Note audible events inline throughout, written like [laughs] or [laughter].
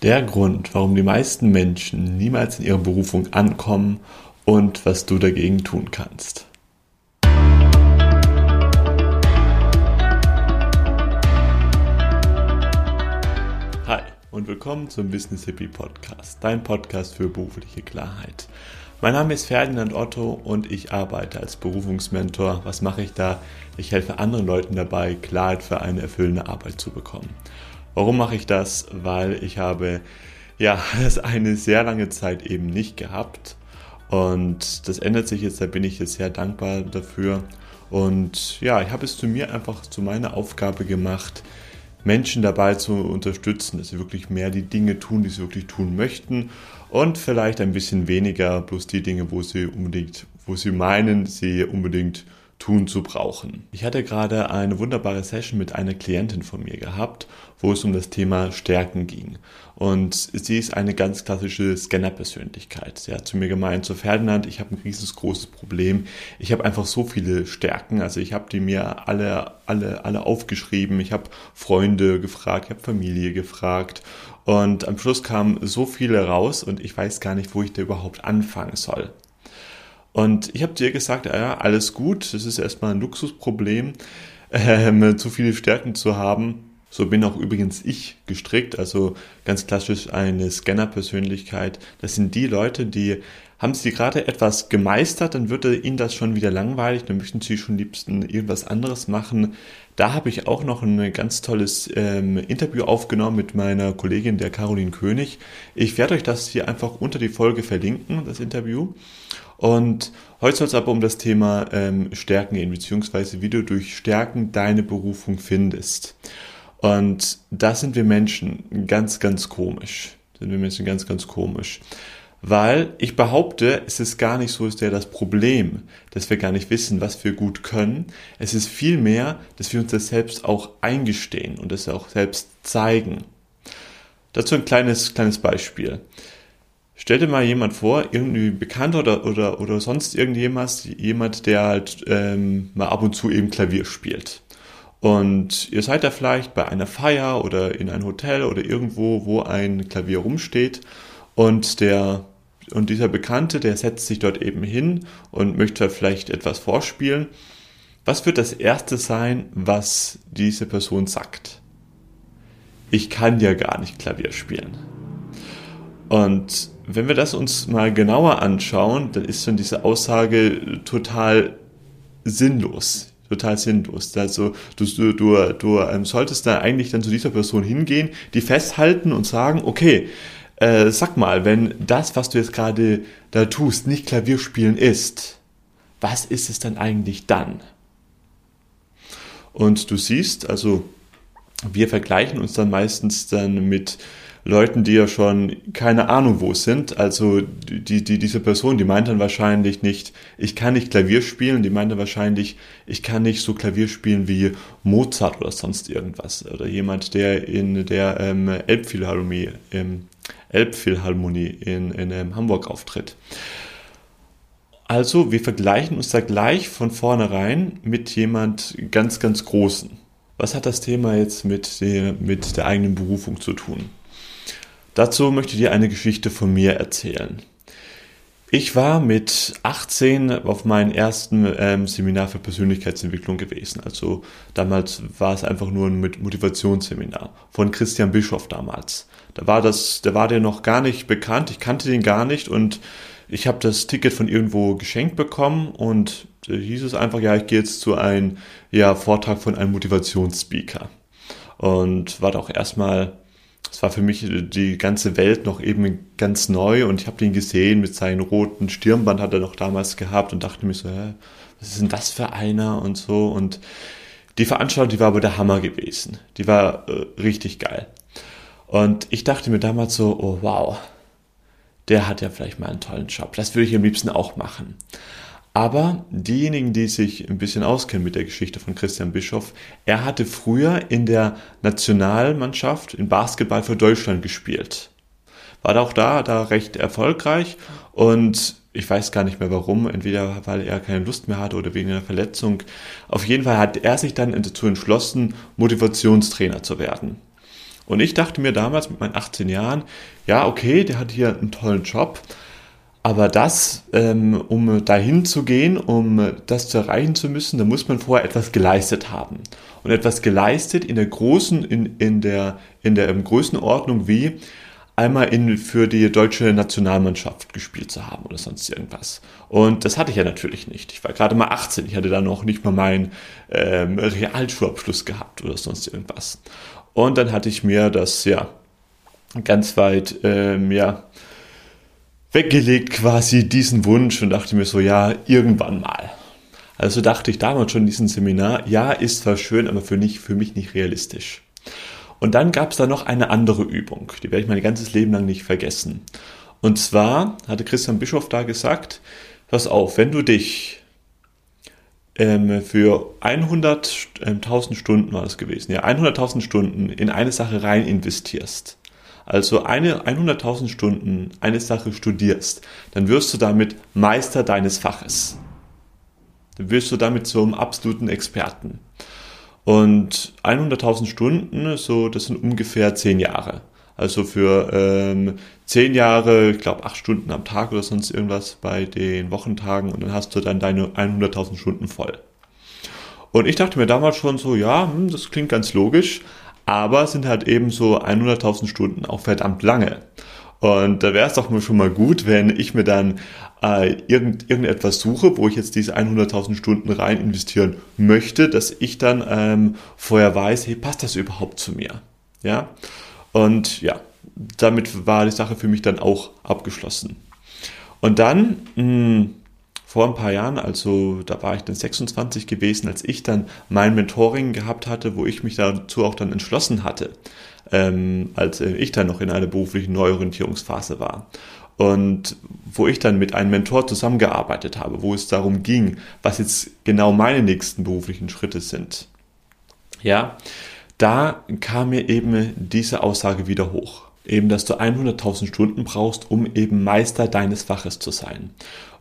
Der Grund, warum die meisten Menschen niemals in ihrer Berufung ankommen und was du dagegen tun kannst. Hi und willkommen zum Business Hippie Podcast, dein Podcast für berufliche Klarheit. Mein Name ist Ferdinand Otto und ich arbeite als Berufungsmentor. Was mache ich da? Ich helfe anderen Leuten dabei, Klarheit für eine erfüllende Arbeit zu bekommen. Warum mache ich das? Weil ich habe ja [laughs] das eine sehr lange Zeit eben nicht gehabt. Und das ändert sich jetzt, da bin ich jetzt sehr dankbar dafür. Und ja, ich habe es zu mir einfach zu meiner Aufgabe gemacht, Menschen dabei zu unterstützen, dass sie wirklich mehr die Dinge tun, die sie wirklich tun möchten. Und vielleicht ein bisschen weniger bloß die Dinge, wo sie unbedingt, wo sie meinen, sie unbedingt tun zu brauchen. Ich hatte gerade eine wunderbare Session mit einer Klientin von mir gehabt, wo es um das Thema Stärken ging. Und sie ist eine ganz klassische Scanner-Persönlichkeit. Sie hat zu mir gemeint, so Ferdinand, ich habe ein riesengroßes Problem. Ich habe einfach so viele Stärken. Also ich habe die mir alle, alle, alle aufgeschrieben. Ich habe Freunde gefragt, ich habe Familie gefragt. Und am Schluss kamen so viele raus und ich weiß gar nicht, wo ich da überhaupt anfangen soll. Und ich habe dir gesagt, ja, alles gut, das ist erstmal ein Luxusproblem, ähm, [laughs] zu viele Stärken zu haben. So bin auch übrigens ich gestrickt, also ganz klassisch eine Scanner-Persönlichkeit. Das sind die Leute, die haben sie gerade etwas gemeistert, dann wird ihnen das schon wieder langweilig, dann möchten sie schon liebsten irgendwas anderes machen. Da habe ich auch noch ein ganz tolles ähm, Interview aufgenommen mit meiner Kollegin, der Caroline König. Ich werde euch das hier einfach unter die Folge verlinken, das Interview. Und heute soll es aber um das Thema ähm, Stärken gehen, beziehungsweise wie du durch Stärken deine Berufung findest. Und da sind wir Menschen ganz, ganz komisch. Sind wir Menschen ganz, ganz komisch. Weil ich behaupte, es ist gar nicht so ist der das Problem, dass wir gar nicht wissen, was wir gut können. Es ist vielmehr, dass wir uns das selbst auch eingestehen und das auch selbst zeigen. Dazu ein kleines, kleines Beispiel. Stell dir mal jemand vor, irgendwie Bekannter oder, oder, oder sonst irgendjemand, jemand, der halt ähm, mal ab und zu eben Klavier spielt. Und ihr seid da vielleicht bei einer Feier oder in einem Hotel oder irgendwo, wo ein Klavier rumsteht und der und dieser Bekannte, der setzt sich dort eben hin und möchte vielleicht etwas vorspielen. Was wird das erste sein, was diese Person sagt? Ich kann ja gar nicht Klavier spielen. Und wenn wir das uns mal genauer anschauen, dann ist schon diese Aussage total sinnlos. Total sinnlos. Also du, du, du, du ähm, solltest da eigentlich dann zu dieser Person hingehen, die festhalten und sagen, okay, äh, sag mal, wenn das, was du jetzt gerade da tust, nicht Klavierspielen ist, was ist es dann eigentlich dann? Und du siehst, also wir vergleichen uns dann meistens dann mit Leuten, die ja schon keine Ahnung wo sind. Also die, die, diese Person, die meint dann wahrscheinlich nicht, ich kann nicht Klavier spielen, die meint dann wahrscheinlich, ich kann nicht so Klavier spielen wie Mozart oder sonst irgendwas. Oder jemand, der in der ähm, Elbphilharmonie, ähm, Elbphilharmonie in, in ähm, Hamburg auftritt. Also wir vergleichen uns da gleich von vornherein mit jemand ganz, ganz Großen. Was hat das Thema jetzt mit der, mit der eigenen Berufung zu tun? Dazu möchte ich dir eine Geschichte von mir erzählen. Ich war mit 18 auf meinem ersten ähm, Seminar für Persönlichkeitsentwicklung gewesen. Also damals war es einfach nur ein Motivationsseminar von Christian Bischoff damals. Da war das, da war der noch gar nicht bekannt. Ich kannte den gar nicht und ich habe das Ticket von irgendwo geschenkt bekommen und da hieß es einfach, ja, ich gehe jetzt zu einem ja, Vortrag von einem Motivationsspeaker. Und war doch erstmal es war für mich die ganze Welt noch eben ganz neu und ich habe den gesehen mit seinem roten Stirnband hat er noch damals gehabt und dachte mir so, hä, was ist denn das für einer und so und die Veranstaltung, die war aber der Hammer gewesen. Die war äh, richtig geil. Und ich dachte mir damals so, oh wow, der hat ja vielleicht mal einen tollen Job. Das würde ich am liebsten auch machen. Aber diejenigen, die sich ein bisschen auskennen mit der Geschichte von Christian Bischoff, er hatte früher in der Nationalmannschaft in Basketball für Deutschland gespielt. War auch da, da recht erfolgreich und ich weiß gar nicht mehr warum, entweder weil er keine Lust mehr hatte oder wegen einer Verletzung. Auf jeden Fall hat er sich dann dazu entschlossen, Motivationstrainer zu werden. Und ich dachte mir damals mit meinen 18 Jahren, ja, okay, der hat hier einen tollen Job, aber das, ähm, um dahin zu gehen, um das zu erreichen zu müssen, da muss man vorher etwas geleistet haben. Und etwas geleistet in der großen, in, in der, in der ähm, Größenordnung wie einmal in, für die deutsche Nationalmannschaft gespielt zu haben oder sonst irgendwas. Und das hatte ich ja natürlich nicht. Ich war gerade mal 18, ich hatte da noch nicht mal meinen ähm, Realschulabschluss gehabt oder sonst irgendwas. Und dann hatte ich mir das ja ganz weit ähm, ja, weggelegt quasi diesen Wunsch und dachte mir so, ja, irgendwann mal. Also dachte ich damals schon in diesem Seminar, ja, ist zwar schön, aber für, nicht, für mich nicht realistisch. Und dann gab es da noch eine andere Übung, die werde ich mein ganzes Leben lang nicht vergessen. Und zwar hatte Christian Bischof da gesagt, pass auf, wenn du dich ähm, für 100.000 Stunden war das gewesen, ja, 100.000 Stunden in eine Sache rein investierst, also eine 100.000 Stunden eine Sache studierst, dann wirst du damit Meister deines Faches. Dann wirst du damit zum absoluten Experten. Und 100.000 Stunden, so, das sind ungefähr 10 Jahre. Also für ähm, 10 Jahre, ich glaube 8 Stunden am Tag oder sonst irgendwas bei den Wochentagen und dann hast du dann deine 100.000 Stunden voll. Und ich dachte mir damals schon so, ja, hm, das klingt ganz logisch, aber sind halt eben so 100.000 Stunden auch verdammt lange. Und da wäre es doch schon mal gut, wenn ich mir dann äh, irgend, irgendetwas suche, wo ich jetzt diese 100.000 Stunden rein investieren möchte, dass ich dann ähm, vorher weiß, hey, passt das überhaupt zu mir? Ja. Und ja, damit war die Sache für mich dann auch abgeschlossen. Und dann mh, hm, vor ein paar Jahren, also da war ich dann 26 gewesen, als ich dann mein Mentoring gehabt hatte, wo ich mich dazu auch dann entschlossen hatte, ähm, als ich dann noch in einer beruflichen Neuorientierungsphase war. Und wo ich dann mit einem Mentor zusammengearbeitet habe, wo es darum ging, was jetzt genau meine nächsten beruflichen Schritte sind. Ja, da kam mir eben diese Aussage wieder hoch. Eben, dass du 100.000 Stunden brauchst, um eben Meister deines Faches zu sein.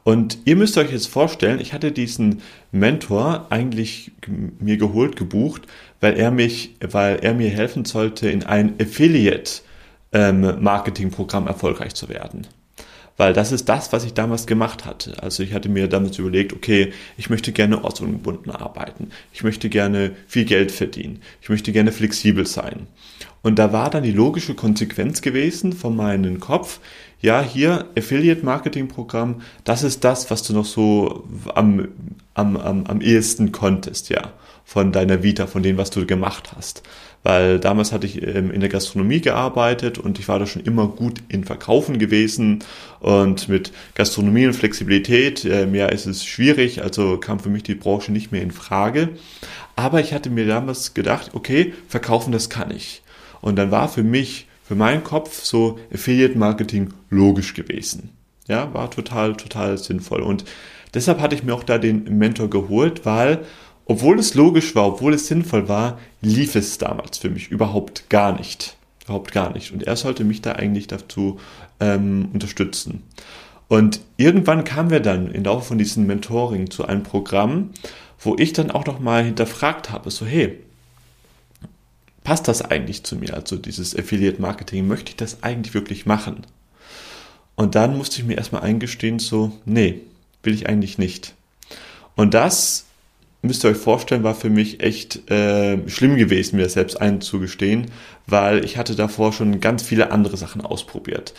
Und ihr müsst euch jetzt vorstellen, ich hatte diesen Mentor eigentlich mir geholt, gebucht, weil er mich, weil er mir helfen sollte, in ein Affiliate ähm, erfolgreich zu werden. Weil das ist das, was ich damals gemacht hatte. Also ich hatte mir damals überlegt, okay, ich möchte gerne ortsungebunden arbeiten. Ich möchte gerne viel Geld verdienen. Ich möchte gerne flexibel sein. Und da war dann die logische Konsequenz gewesen von meinem Kopf, ja, hier Affiliate Marketing Programm, das ist das, was du noch so am, am, am, am ehesten konntest, ja, von deiner Vita, von dem, was du gemacht hast. Weil damals hatte ich ähm, in der Gastronomie gearbeitet und ich war da schon immer gut in Verkaufen gewesen und mit Gastronomie und Flexibilität, äh, mehr ist es schwierig, also kam für mich die Branche nicht mehr in Frage. Aber ich hatte mir damals gedacht, okay, verkaufen, das kann ich. Und dann war für mich, für meinen Kopf so Affiliate Marketing logisch gewesen. Ja, war total, total sinnvoll. Und deshalb hatte ich mir auch da den Mentor geholt, weil, obwohl es logisch war, obwohl es sinnvoll war, lief es damals für mich überhaupt gar nicht. Überhaupt gar nicht. Und er sollte mich da eigentlich dazu ähm, unterstützen. Und irgendwann kamen wir dann im Laufe von diesem Mentoring zu einem Programm, wo ich dann auch noch mal hinterfragt habe, so hey, passt das eigentlich zu mir? Also dieses Affiliate Marketing, möchte ich das eigentlich wirklich machen? Und dann musste ich mir erstmal eingestehen, so, nee, will ich eigentlich nicht. Und das, müsst ihr euch vorstellen, war für mich echt äh, schlimm gewesen, mir selbst einzugestehen, weil ich hatte davor schon ganz viele andere Sachen ausprobiert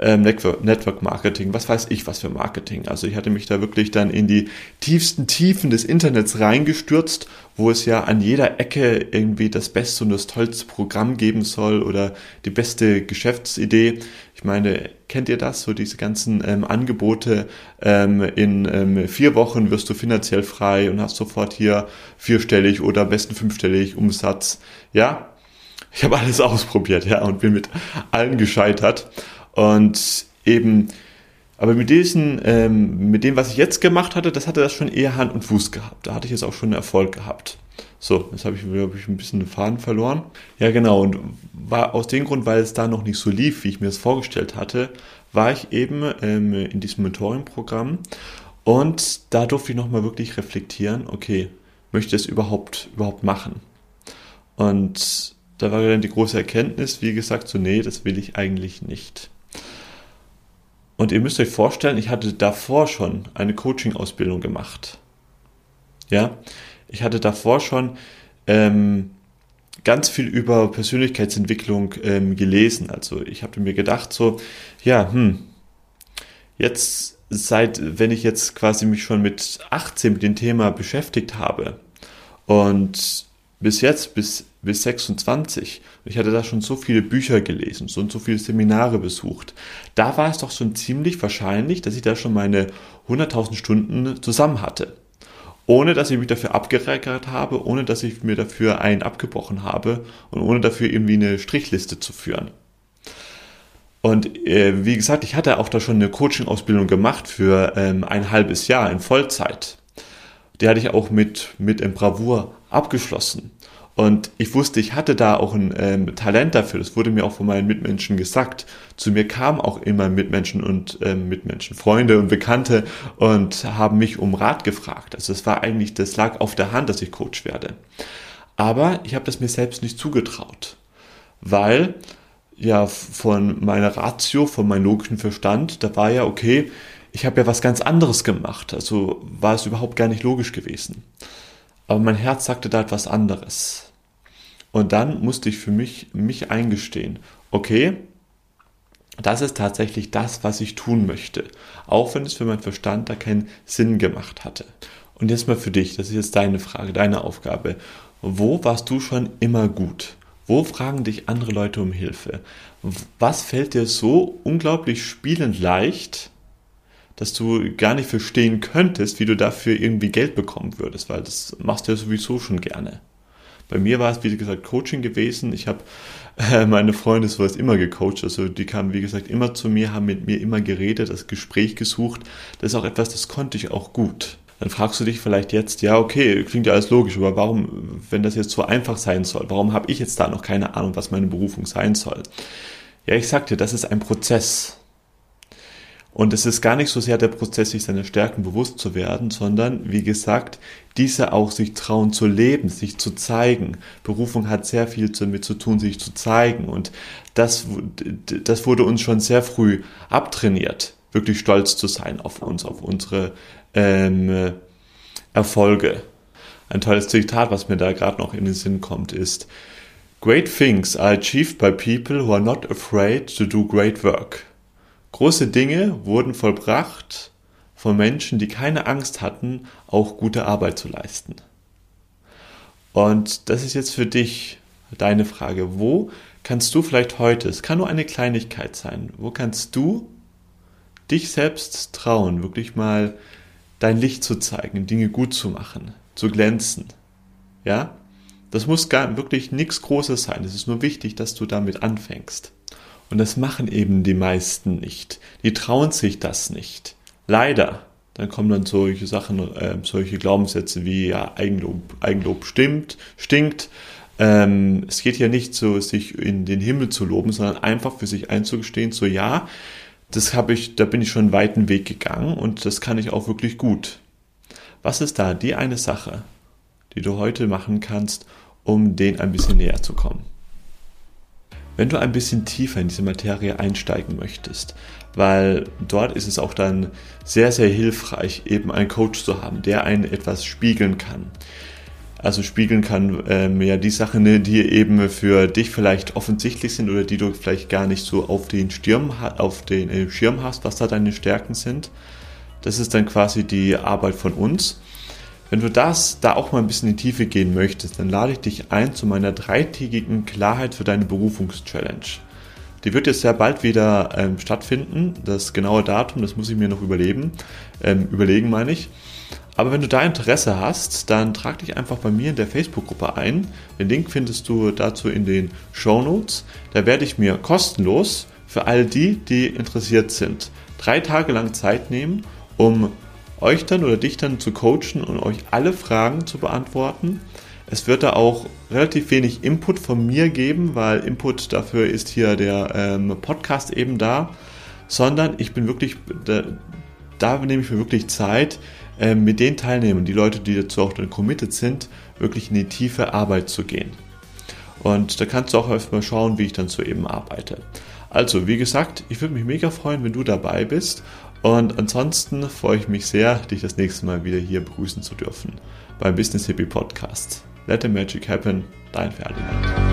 ähm, Network, Marketing, was weiß ich was für Marketing. Also ich hatte mich da wirklich dann in die tiefsten Tiefen des Internets reingestürzt, wo es ja an jeder Ecke irgendwie das beste und das tollste Programm geben soll oder die beste Geschäftsidee. Ich meine, kennt ihr das? So diese ganzen ähm, Angebote, ähm, in ähm, vier Wochen wirst du finanziell frei und hast sofort hier vierstellig oder am besten fünfstellig Umsatz. Ja, ich habe alles [laughs] ausprobiert, ja, und bin mit allen gescheitert. Und eben, aber mit diesen, ähm, mit dem, was ich jetzt gemacht hatte, das hatte das schon eher Hand und Fuß gehabt. Da hatte ich jetzt auch schon Erfolg gehabt. So, jetzt habe ich, glaube ich, ein bisschen den Faden verloren. Ja, genau. Und war aus dem Grund, weil es da noch nicht so lief, wie ich mir das vorgestellt hatte, war ich eben ähm, in diesem Mentoring-Programm. Und da durfte ich nochmal wirklich reflektieren, okay, möchte ich das überhaupt, überhaupt machen? Und da war dann die große Erkenntnis, wie gesagt, so nee, das will ich eigentlich nicht. Und ihr müsst euch vorstellen, ich hatte davor schon eine Coaching-Ausbildung gemacht. Ja, ich hatte davor schon ähm, ganz viel über Persönlichkeitsentwicklung ähm, gelesen. Also ich habe mir gedacht so, ja, hm, jetzt seit, wenn ich jetzt quasi mich schon mit 18 mit dem Thema beschäftigt habe und bis jetzt, bis, bis 26, ich hatte da schon so viele Bücher gelesen, so und so viele Seminare besucht, da war es doch schon ziemlich wahrscheinlich, dass ich da schon meine 100.000 Stunden zusammen hatte ohne dass ich mich dafür abgereckert habe, ohne dass ich mir dafür einen abgebrochen habe und ohne dafür irgendwie eine Strichliste zu führen. Und äh, wie gesagt, ich hatte auch da schon eine Coaching-Ausbildung gemacht für ähm, ein halbes Jahr in Vollzeit. Die hatte ich auch mit, mit in Bravour abgeschlossen. Und ich wusste, ich hatte da auch ein ähm, Talent dafür. Das wurde mir auch von meinen Mitmenschen gesagt. Zu mir kamen auch immer Mitmenschen und ähm, Mitmenschen, Freunde und Bekannte und haben mich um Rat gefragt. Also es war eigentlich, das lag auf der Hand, dass ich Coach werde. Aber ich habe das mir selbst nicht zugetraut, weil ja von meiner Ratio, von meinem logischen Verstand, da war ja okay, ich habe ja was ganz anderes gemacht. Also war es überhaupt gar nicht logisch gewesen. Aber mein Herz sagte da etwas anderes. Und dann musste ich für mich, mich eingestehen, okay, das ist tatsächlich das, was ich tun möchte. Auch wenn es für meinen Verstand da keinen Sinn gemacht hatte. Und jetzt mal für dich, das ist jetzt deine Frage, deine Aufgabe. Wo warst du schon immer gut? Wo fragen dich andere Leute um Hilfe? Was fällt dir so unglaublich spielend leicht, dass du gar nicht verstehen könntest, wie du dafür irgendwie Geld bekommen würdest, weil das machst du ja sowieso schon gerne. Bei mir war es, wie gesagt, Coaching gewesen. Ich habe äh, meine Freunde sowas immer gecoacht. Also die kamen, wie gesagt, immer zu mir, haben mit mir immer geredet, das Gespräch gesucht. Das ist auch etwas, das konnte ich auch gut. Dann fragst du dich vielleicht jetzt, ja, okay, klingt ja alles logisch, aber warum, wenn das jetzt so einfach sein soll, warum habe ich jetzt da noch keine Ahnung, was meine Berufung sein soll? Ja, ich sagte, das ist ein Prozess. Und es ist gar nicht so sehr der Prozess, sich seiner Stärken bewusst zu werden, sondern, wie gesagt, diese auch sich trauen zu leben, sich zu zeigen. Berufung hat sehr viel damit zu tun, sich zu zeigen. Und das, das wurde uns schon sehr früh abtrainiert, wirklich stolz zu sein auf uns, auf unsere ähm, Erfolge. Ein tolles Zitat, was mir da gerade noch in den Sinn kommt, ist, Great things are achieved by people who are not afraid to do great work. Große Dinge wurden vollbracht von Menschen, die keine Angst hatten, auch gute Arbeit zu leisten. Und das ist jetzt für dich deine Frage. Wo kannst du vielleicht heute, es kann nur eine Kleinigkeit sein, wo kannst du dich selbst trauen, wirklich mal dein Licht zu zeigen, Dinge gut zu machen, zu glänzen? Ja? Das muss gar wirklich nichts Großes sein. Es ist nur wichtig, dass du damit anfängst. Und das machen eben die meisten nicht. Die trauen sich das nicht. Leider. Dann kommen dann solche Sachen, äh, solche Glaubenssätze wie ja, Eigenlob, Eigenlob stimmt, stinkt. Ähm, es geht ja nicht so, sich in den Himmel zu loben, sondern einfach für sich einzugestehen, so ja, das habe ich, da bin ich schon einen weiten Weg gegangen und das kann ich auch wirklich gut. Was ist da die eine Sache, die du heute machen kannst, um den ein bisschen näher zu kommen? Wenn du ein bisschen tiefer in diese Materie einsteigen möchtest, weil dort ist es auch dann sehr, sehr hilfreich, eben einen Coach zu haben, der einen etwas spiegeln kann. Also spiegeln kann ähm, ja die Sachen, die eben für dich vielleicht offensichtlich sind oder die du vielleicht gar nicht so auf den, Stirn, auf den äh, Schirm hast, was da deine Stärken sind. Das ist dann quasi die Arbeit von uns. Wenn du das da auch mal ein bisschen in die Tiefe gehen möchtest, dann lade ich dich ein zu meiner dreitägigen Klarheit für deine Berufungschallenge. Die wird jetzt sehr bald wieder ähm, stattfinden. Das genaue Datum, das muss ich mir noch überlegen. Ähm, überlegen meine ich. Aber wenn du da Interesse hast, dann trag dich einfach bei mir in der Facebook-Gruppe ein. Den Link findest du dazu in den Show Notes. Da werde ich mir kostenlos für all die, die interessiert sind, drei Tage lang Zeit nehmen, um euch dann oder dich dann zu coachen und euch alle Fragen zu beantworten. Es wird da auch relativ wenig Input von mir geben, weil Input dafür ist hier der ähm, Podcast eben da, sondern ich bin wirklich, da, da nehme ich mir wirklich Zeit, ähm, mit den Teilnehmern, die Leute, die dazu auch dann committed sind, wirklich in die tiefe Arbeit zu gehen. Und da kannst du auch mal schauen, wie ich dann so eben arbeite. Also, wie gesagt, ich würde mich mega freuen, wenn du dabei bist. Und ansonsten freue ich mich sehr, dich das nächste Mal wieder hier begrüßen zu dürfen beim Business Hippie Podcast. Let the Magic Happen, dein Ferdinand.